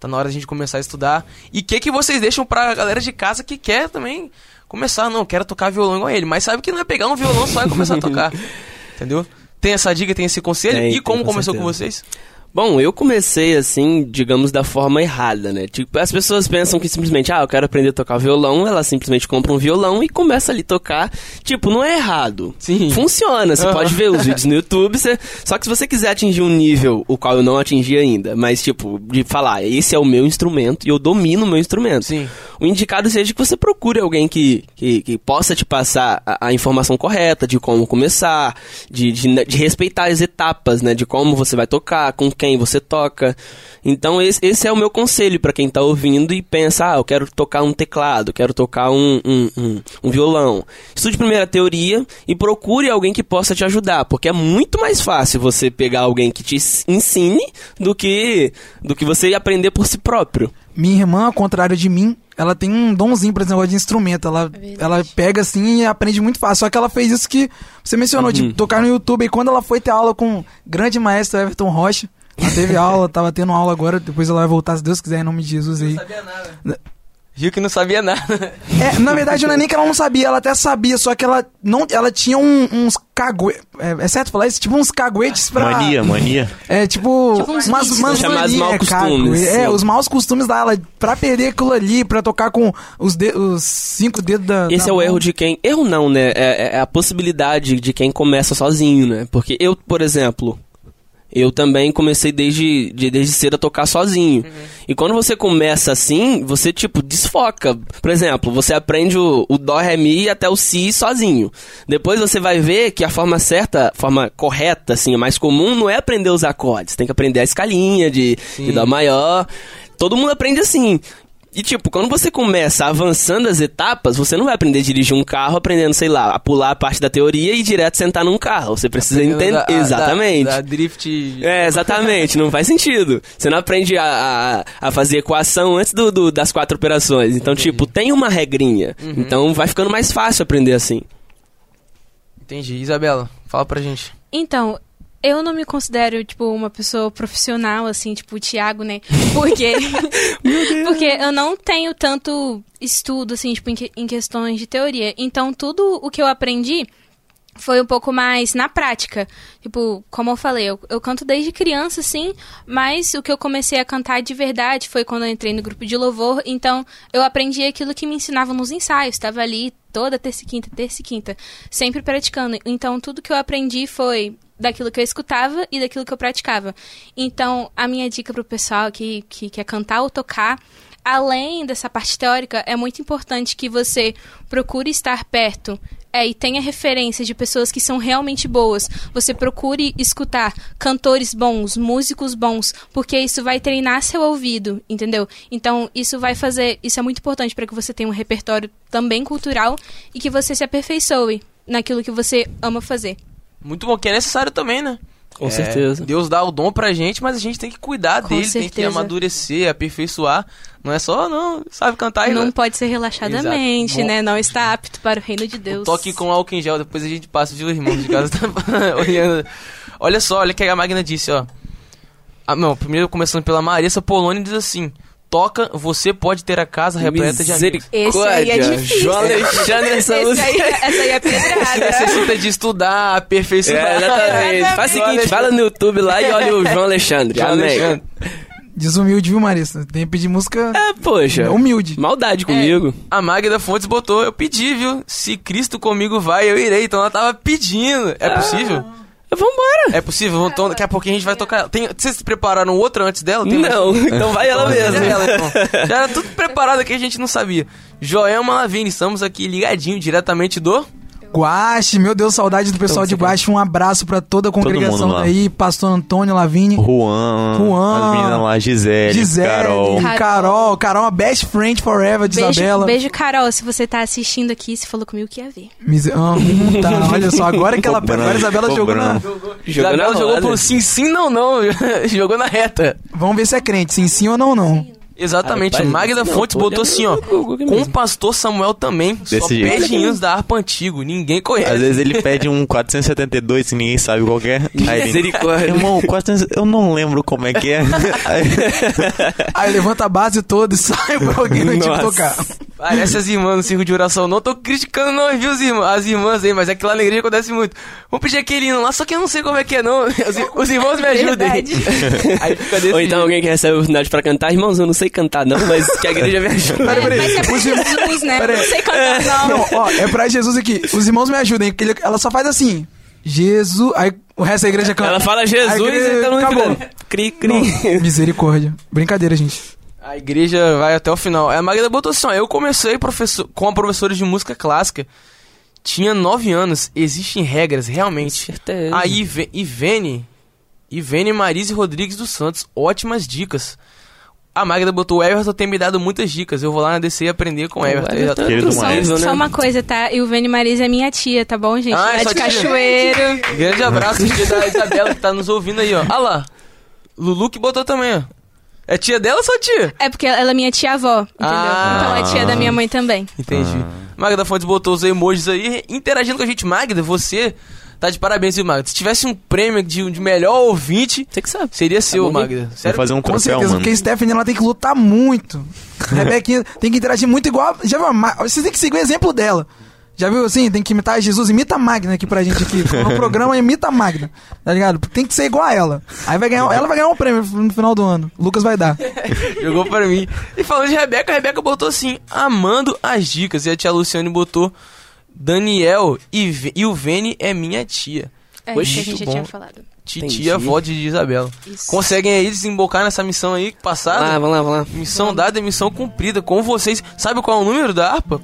tá na hora da gente começar a estudar. E o que que vocês deixam pra galera de casa que quer também começar? Não, quero tocar violão igual ele, mas sabe que não é pegar um violão só e começar a tocar. Entendeu? Tem essa dica, tem esse conselho. Tem, e como com começou com certeza. vocês? Bom, eu comecei assim, digamos, da forma errada, né? Tipo, as pessoas pensam que simplesmente, ah, eu quero aprender a tocar violão, ela simplesmente compra um violão e começa ali a tocar. Tipo, não é errado. Sim. Funciona, você Aham. pode ver os vídeos no YouTube, você... só que se você quiser atingir um nível o qual eu não atingi ainda, mas tipo, de falar, esse é o meu instrumento e eu domino o meu instrumento. Sim. O indicado seja que você procure alguém que, que, que possa te passar a, a informação correta de como começar, de, de, de respeitar as etapas, né? De como você vai tocar, com quem você toca. Então esse, esse é o meu conselho para quem tá ouvindo e pensa, ah, eu quero tocar um teclado, quero tocar um, um, um, um violão. Estude primeiro a teoria e procure alguém que possa te ajudar, porque é muito mais fácil você pegar alguém que te ensine do que, do que você aprender por si próprio. Minha irmã, ao contrário de mim, ela tem um donzinho pra esse negócio de instrumento. Ela, verdade. ela pega assim e aprende muito fácil. Só que ela fez isso que você mencionou, de tocar no YouTube. E quando ela foi ter aula com o grande maestro Everton Rocha, ela teve aula, tava tendo aula agora, depois ela vai voltar, se Deus quiser, em nome de Jesus aí. sabia nada. Viu que não sabia nada. É, na verdade, não é nem que ela não sabia, ela até sabia, só que ela não, ela tinha um- uns caguetes. É, é certo falar isso? Tipo uns caguetes pra. Mania, mania. É, tipo, Tipo uns umas, umas manias, maus é, costumes, cague- É, os maus costumes dela, pra perder aquilo ali, pra tocar com os, de- os cinco dedos da. Esse da é o mão. erro de quem. Erro não, né? É, é a possibilidade de quem começa sozinho, né? Porque eu, por exemplo. Eu também comecei desde, de- desde cedo a tocar sozinho. E quando você começa assim, você, tipo, desfoca. Por exemplo, você aprende o, o Dó, Ré, Mi até o Si sozinho. Depois você vai ver que a forma certa, a forma correta, assim, a mais comum, não é aprender os acordes. Tem que aprender a escalinha de, de Dó maior. Todo mundo aprende assim. E tipo, quando você começa avançando as etapas, você não vai aprender a dirigir um carro aprendendo, sei lá, a pular a parte da teoria e direto sentar num carro. Você precisa entender. Da- Exatamente. Da, da drift. É, exatamente, não faz sentido. Você não aprende a, a, a fazer equação antes do, do- das quatro operações. Então, tipo, tem uma regrinha. Uhum. Então vai ficando mais fácil aprender assim. Entendi. Isabela, fala pra gente. Então, eu não me considero, tipo, uma pessoa profissional, assim, tipo o Thiago, né? Porque. porque eu não tenho tanto estudo, assim, tipo, em, que- em questões de teoria. Então, tudo o que eu aprendi foi um pouco mais na prática. Tipo, como eu falei, eu, eu canto desde criança, sim, mas o que eu comecei a cantar de verdade foi quando eu entrei no grupo de louvor. Então, eu aprendi aquilo que me ensinavam nos ensaios. Estava ali toda terça e quinta, terça e quinta, sempre praticando. Então, tudo que eu aprendi foi daquilo que eu escutava e daquilo que eu praticava. Então, a minha dica pro pessoal que, que quer cantar ou tocar, além dessa parte teórica, é muito importante que você procure estar perto é, e tenha referência de pessoas que são realmente boas. Você procure escutar cantores bons, músicos bons, porque isso vai treinar seu ouvido, entendeu? Então, isso vai fazer. Isso é muito importante para que você tenha um repertório também cultural e que você se aperfeiçoe naquilo que você ama fazer. Muito bom, que é necessário também, né? Com É, certeza. Deus dá o dom pra gente, mas a gente tem que cuidar Com dele, tem que certeza. amadurecer, aperfeiçoar. Não é só, não, sabe cantar e não pode ser relaxadamente, Exato. Né? Não está apto para o reino de Deus. Toque com álcool em gel, depois a gente passa, viu, irmão de casa tá olhando. Olha só, olha o que a Magna disse, ó. Ah, não, primeiro começando pela Marissa Poloni diz assim: Toca, você pode ter a casa repleta de amigos. Esse aí é difícil. João Alexandre, essa Esse música. aí, essa aí é pedrada. Necessita de estudar, aperfeiçoar. É, exatamente. Faz o seguinte, fala no YouTube lá e olha o João Alexandre. João Amém. Alexandre. Desumilde, viu, Marissa? Tem que pedir música É, poxa. humilde. Maldade comigo. A Magda Fontes botou, eu pedi, viu? Se Cristo comigo vai, eu irei. Então ela tava pedindo. É possível? Vambora. É possível? Então, daqui a pouquinho a gente vai tocar. Tem, vocês se prepararam outra antes dela? Tem Não, então vai ela mesmo. é ela, então. Já era tudo preparado aqui, a gente não sabia. Joelma Lavini, estamos aqui ligadinho diretamente do. Guache, meu Deus, saudade do pessoal de Guache. Um abraço pra toda a congregação aí. Pastor Antônio Lavini. Juan, Juan, as meninas lá, Gisele, Gisele, Carol. Carol. Carol, Carol, uma best friend forever de Beijo, Isabela. beijo, Carol. Se você tá assistindo aqui, você falou comigo que ia ver. Mise- Ah, tá, olha só, agora que ela agora a Isabela jogou na. Jogou na Isabela jogou roda. pro sim, sim, não, não. jogou na reta. Vamos ver se é crente, sim, sim ou não, não. Exatamente. Rapaz, Magda não, Fontes botou assim, ó. Google Com o pastor Samuel também. só Desse jeito. pede hinos da harpa antigo. Ninguém conhece. Às vezes ele pede um 472 que ninguém sabe qual que é. Aí ele, Misericórdia. Irmão, 400, eu não lembro como é que é. Aí, Aí levanta a base toda e sai pra alguém no tipo tocar. Parece as irmãs no circo de oração. Não tô criticando, não, viu, as irmãs, as irmãs aí, mas é que lá na igreja acontece muito. Vamos pedir aquele hino lá, só que eu não sei como é que é, não. Os, os irmãos me ajudem. Aí fica desse Ou então jeito. alguém que recebe a oportunidade pra cantar, irmãos, eu não sei cantar não, mas que a igreja me ajude. Peraí, peraí. Mas é pra Os irmãos- Jesus, né? Peraí. Não sei cantar, não. Não, ó, é pra Jesus aqui. Os irmãos me ajudem, porque ele- ela só faz assim. Jesus. Aí o resto da igreja canta. Ela fala Jesus A igreja- e todo mundo acabou. Cri, cri. Não, misericórdia. Brincadeira, gente. A igreja vai até o final. A Magda botou assim, ó, eu comecei professor, com a professora de música clássica. Tinha nove anos. Existem regras, realmente. Certeza. Aí, Ive- Ivene, Ivene Marise Rodrigues dos Santos, ótimas dicas. A Magda botou, o Everton tem me dado muitas dicas. Eu vou lá na DC aprender com o Everton. Everton. Exato. Querido Só, maestro. né? só uma coisa, tá? E o Vene Marisa é minha tia, tá bom, gente? Ah, é sua de tia? Cachoeiro. Grande abraço, tia da Isabela, que tá nos ouvindo aí, ó. Ah lá, Lulu que botou também, ó. É tia dela ou sua tia? É porque ela é minha tia-avó, entendeu? Ah. Então é tia da minha mãe também. Entendi. Magda Fontes botou os emojis aí, interagindo com a gente. Magda, você tá de parabéns, viu, Magda? Se tivesse um prêmio de, de melhor ouvinte, Você que sabe. seria seu, bom, Magda. Vou Sério? fazer um Com troféu, certeza, mano. porque a Stephanie ela tem que lutar muito. Rebequinha tem que interagir muito igual. Já viu? Você tem que seguir o exemplo dela. Já viu assim? Tem que imitar Jesus, imita a Magna aqui pra gente aqui. No programa, imita a Magna. Tá ligado? Tem que ser igual a ela. Aí vai ganhar, ela vai ganhar um prêmio no final do ano. O Lucas vai dar. Jogou pra mim. E falando de Rebeca, a Rebeca botou assim, amando as dicas. E a tia Luciane botou, Daniel e, e o Vene é minha tia. É Poxa, isso que a gente já bom. tinha falado. Titia, avó de Isabela. Isso. Conseguem aí desembocar nessa missão aí passada? Vamos lá, vamos lá, vamos lá. Missão dada e missão cumprida com vocês. Sabe qual é o número da harpa?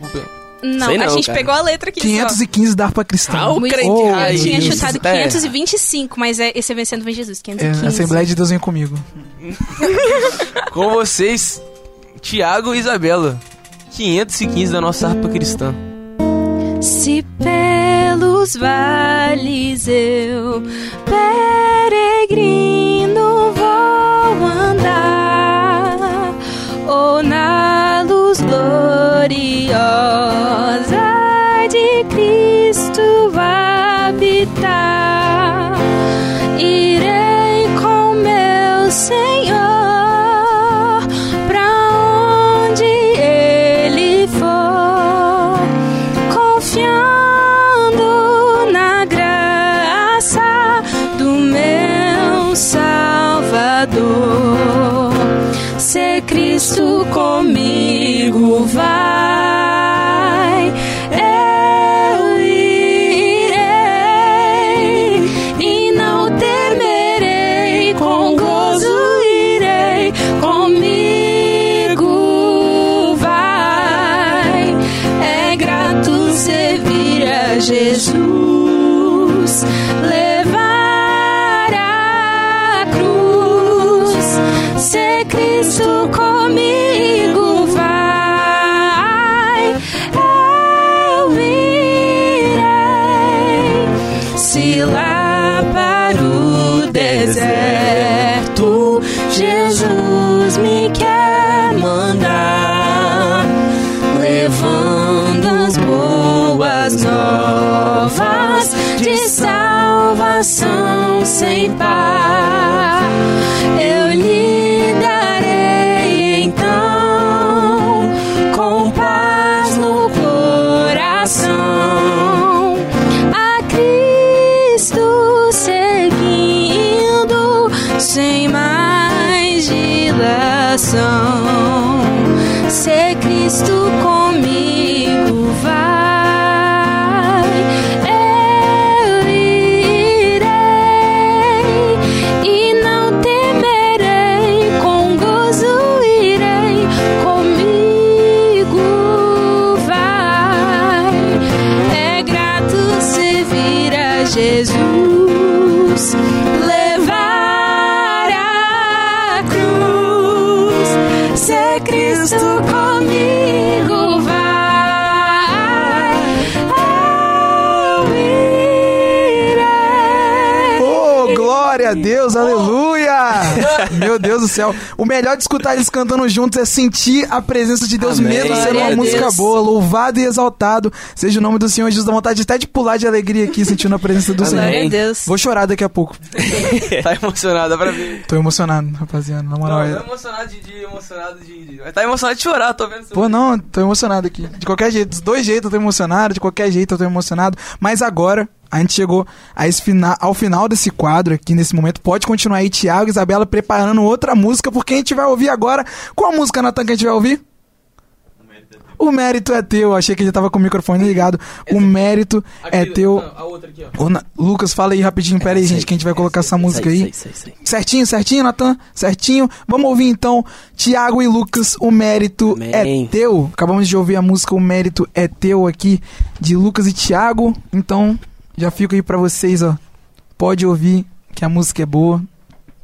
Não, Sei a não, gente cara. pegou a letra aqui. só. 515 da harpa cristã. Ah, o crente. Oh, Eu tinha Deus. chutado É. 525, mas é, esse é vencendo vem Jesus. É, 515. a Assembleia de Deus vem comigo. Com vocês, Tiago e Isabela. 515 da nossa harpa cristã. Se pelos vales eu peregrino vou andar, ou na luz gloriosa céu. O melhor de escutar eles cantando juntos é sentir a presença de Deus, Amém. mesmo sendo uma música boa. Louvado e exaltado seja o nome do Senhor Jesus. Dá vontade até de pular de alegria aqui, sentindo a presença do Amém. Senhor. Deus. Vou chorar daqui a pouco. Tá emocionado, dá pra ver. Tô emocionado, rapaziada. Na moral. Não, é- não emocionado de, de emocionado de, de- tá emocionado de chorar, tô vendo. Pô, não, tô emocionado aqui. De qualquer jeito, dos dois jeitos eu tô emocionado, de qualquer jeito eu tô emocionado. Mas agora, a gente chegou a esse fina- ao final desse quadro aqui, nesse momento. Pode continuar aí, Thiago e Isabela, preparando outra música, porque a gente vai ouvir agora. Qual música, Natan, que a gente vai ouvir? O mérito é teu. Achei que ele tava com o microfone ligado. O mérito é Aqui, teu. não, A outra aqui, ó. Na- Lucas, fala aí rapidinho. Pera aí, gente, que a gente vai colocar essa música aí. Sei, sei, sei. Certinho, certinho, Natan? Certinho. Vamos ouvir então Tiago e Lucas, O Mérito Amém. é Teu. Acabamos de ouvir a música O Mérito é Teu aqui, de Lucas e Tiago. Então, já fico aí pra vocês, ó. Pode ouvir, que a música é boa.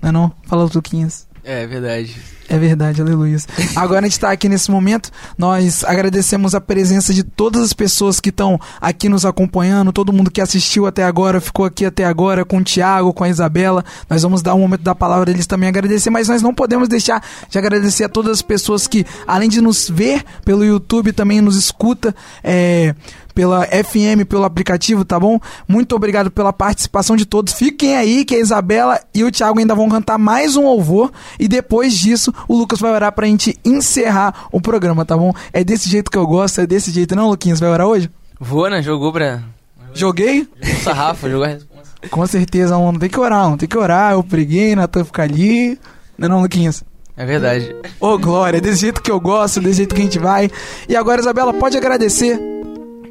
Não é não? Fala, Luquinhas. É verdade. É verdade, aleluia. Agora a gente tá aqui nesse momento, nós agradecemos a presença de todas as pessoas que estão aqui nos acompanhando, todo mundo que assistiu até agora, ficou aqui até agora, com o Thiago, com a Isabela. Nós vamos dar um momento da palavra deles também agradecer, mas nós não podemos deixar de agradecer a todas as pessoas que, além de nos ver pelo YouTube, também nos escuta. É, pela FM, pelo aplicativo, tá bom? Muito obrigado pela participação de todos. Fiquem aí que a Isabela e o Thiago ainda vão cantar mais um louvor e depois disso o Lucas vai orar pra gente encerrar o programa, tá bom? É desse jeito que eu gosto, é desse jeito, não, Luquinhas? Vai orar hoje? Vou, né? Jogou pra. Joguei? Jogou sarrafo, jogou a resposta. Com certeza, não tem que orar, não tem que orar. Eu preguei, Natan fica ali. Não é não, Luquinhas? É verdade. Ô, Glória, é desse jeito que eu gosto, desse jeito que a gente vai. E agora, Isabela, pode agradecer.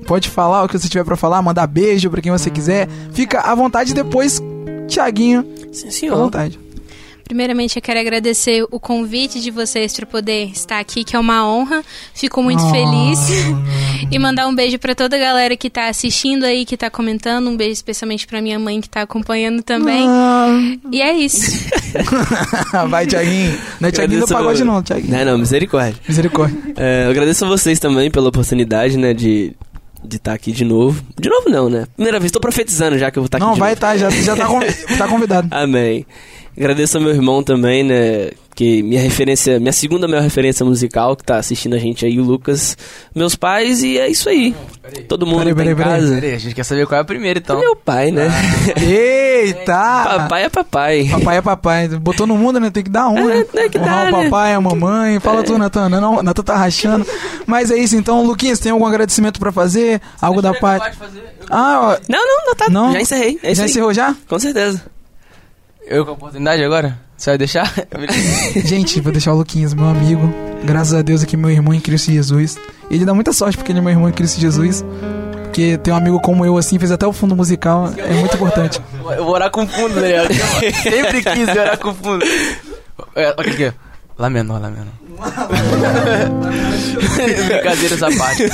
Pode falar o que você tiver pra falar, mandar beijo pra quem você quiser. Fica à vontade depois, Tiaguinho, Sim, fica à senhor. vontade. Primeiramente, eu quero agradecer o convite de vocês para poder estar aqui, que é uma honra. Fico muito Ah. feliz. e mandar um beijo para toda a galera que tá assistindo aí, que tá comentando. Um beijo especialmente para minha mãe que tá acompanhando também. E é isso. Vai, Tiaguinho. Não é Tiaguinho do pagode, não, Tiaguinho. Não, não, misericórdia. Misericórdia. É, eu agradeço a vocês também pela oportunidade, né, de de estar aqui de novo. De novo não, né? Primeira vez, tô profetizando já que eu vou estar aqui não, de vai, novo. tá, já, já tá, tá convidado. Amém. Agradeço ao meu irmão também, né? Que minha referência, minha segunda maior referência musical, que tá assistindo a gente aí, o Lucas, meus pais, e é isso aí. Todo mundo Peraí, tá peraí, em peraí. casa. Peraí, a gente quer saber qual é a primeira, então. Meu pai, né? Eita! papai é papai. Papai é papai. Botou no mundo, né? Tem que dar um, né? É, é que Honrar dá, o né? papai, a mamãe. Fala tu, Natan. Não, não, Natan tá rachando. Mas é isso, então, Luquinhas, tem algum agradecimento pra fazer? Algo da parte. Ah, ó, Não, não, não tá. Não? Já encerrei. É já encerrou já? Com certeza. Eu com a oportunidade agora? Você vai deixar? Gente, vou deixar o Luquinhas, meu amigo. Graças a Deus aqui, meu irmão em Cristo Jesus. Ele dá muita sorte porque ele é meu irmão em Cristo Jesus. Porque ter um amigo como eu, assim, fez até o fundo musical. É muito importante. Eu vou orar com fundo, né? Sempre quis orar com fundo. É, Olha aqui, ó. Lá menor, lá menor. Brincadeiras à parte.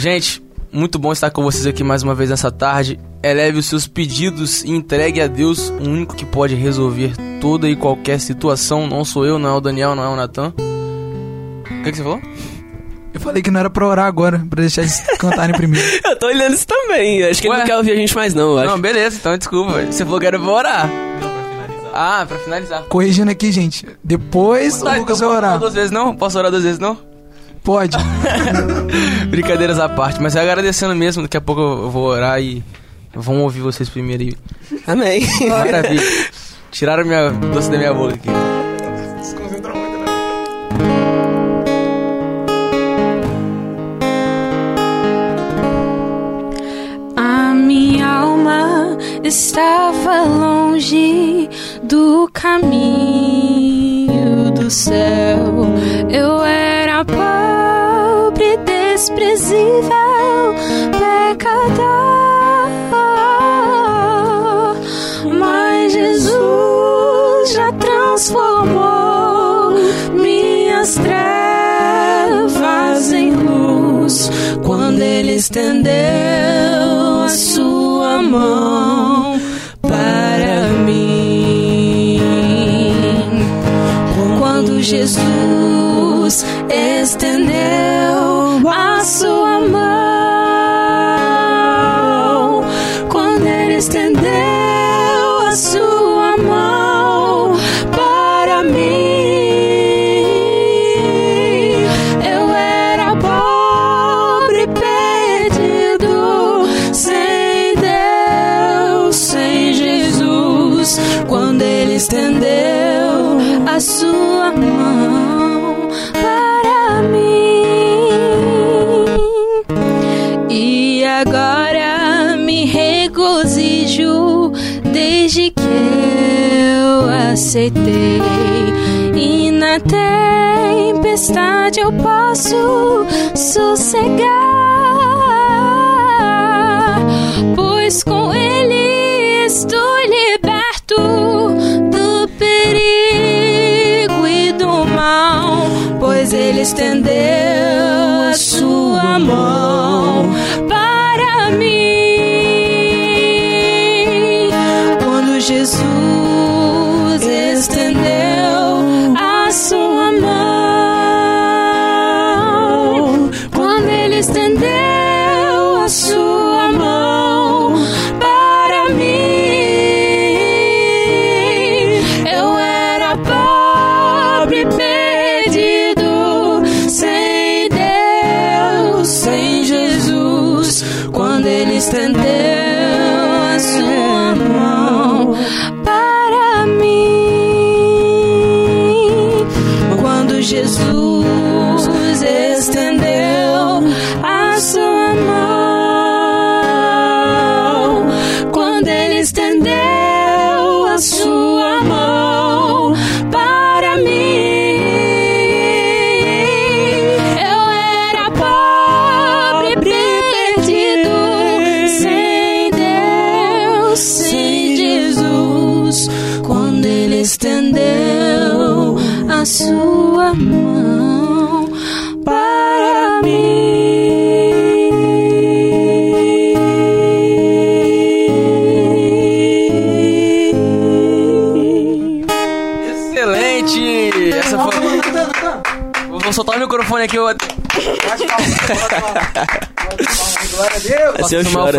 Gente, muito bom estar com vocês aqui mais uma vez nessa tarde. Eleve os seus pedidos e entregue a Deus, o único que pode resolver toda e qualquer situação. Não sou eu, não é o Daniel, não é o Natan. O que, que você falou? Eu falei que não era pra orar agora, pra deixar eles cantarem primeiro. Eu tô olhando isso também. Acho que ele Ué? não quer ouvir a gente mais, não, eu acho. Não, beleza, então desculpa. Você falou que era pra orar. Ah, pra finalizar. Corrigindo aqui, gente. Depois Tá, o Lucas então vai orar. duas vezes não? Posso orar duas vezes não? Pode. Brincadeiras à parte, mas é agradecendo mesmo, daqui a pouco eu vou orar e vão ouvir vocês primeiro e Amém. maravilha. Tiraram minha doce da minha boca aqui. A minha alma estava longe do caminho do céu. Estendeu a sua mão para mim. Quando Jesus estendeu aceitei. E na tempestade eu posso sossegar, pois com Ele estou liberto do perigo e do mal, pois Ele estendeu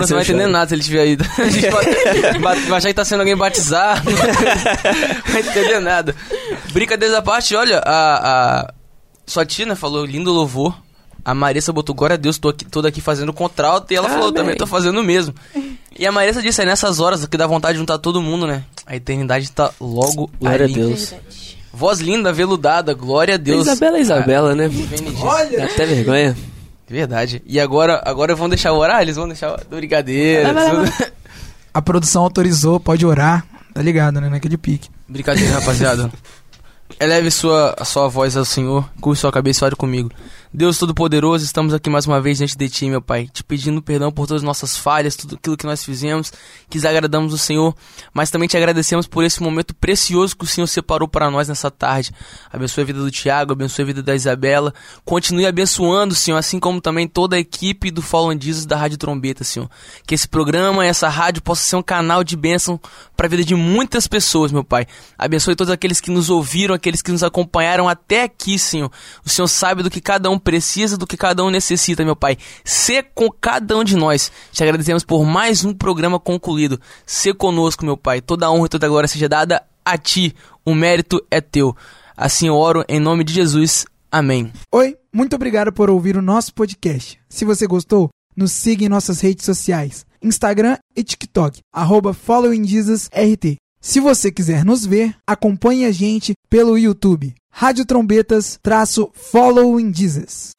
Assim não vai entender nada se ele tiver ido. A gente vai, vai- achar que tá sendo alguém batizado. Não vai entender nada. Brincadeiras à parte, olha, a, a sua tia, né, falou lindo louvor. A Marissa botou, glória a Deus, tô aqui, toda aqui fazendo contralto. E ela falou, Amém. também tô fazendo o mesmo. E a Marissa disse, é nessas horas que dá vontade de juntar todo mundo, né? A eternidade tá logo Glória ali. a Deus. Voz linda, veludada, glória a Deus. Isabela é Isabela, né? Disso. Olha. Dá até vergonha. Verdade. E agora, agora vão deixar orar? Eles vão deixar do brigadeiro. Vai, vai, vai, tudo. A produção autorizou, pode orar. Tá ligado, né? Naquele pique. Brincadeira, rapaziada. Eleve sua, a sua voz ao Senhor, curve sua cabeça e ore comigo. Deus Todo-Poderoso, estamos aqui mais uma vez diante de Ti, meu Pai, te pedindo perdão por todas as nossas falhas, tudo aquilo que nós fizemos, que desagradamos o Senhor, mas também te agradecemos por esse momento precioso que o Senhor separou para nós nessa tarde. Abençoe a vida do Tiago, abençoe a vida da Isabela, continue abençoando, Senhor, assim como também toda a equipe do Follow Jesus da Rádio Trombeta, Senhor. Que esse programa, essa rádio possa ser um canal de bênção para a vida de muitas pessoas, meu Pai. Abençoe todos aqueles que nos ouviram, aqueles que nos acompanharam até aqui, Senhor. O Senhor sabe do que cada um precisa, do que cada um necessita, meu Pai. Sê com cada um de nós. Te agradecemos por mais um programa concluído. Sê conosco, meu Pai. Toda honra e toda glória seja dada a Ti. O mérito é Teu. Assim eu oro em nome de Jesus. Amém. Oi, muito obrigado por ouvir o nosso podcast. Se você gostou, nos siga em nossas redes sociais, Instagram e TikTok, arroba. Se você quiser nos ver, acompanhe a gente pelo YouTube, Rádio Trombetas, Following Jesus.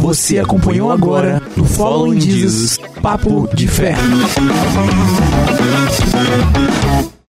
Você acompanhou agora no Following Jesus, Papo de Fé.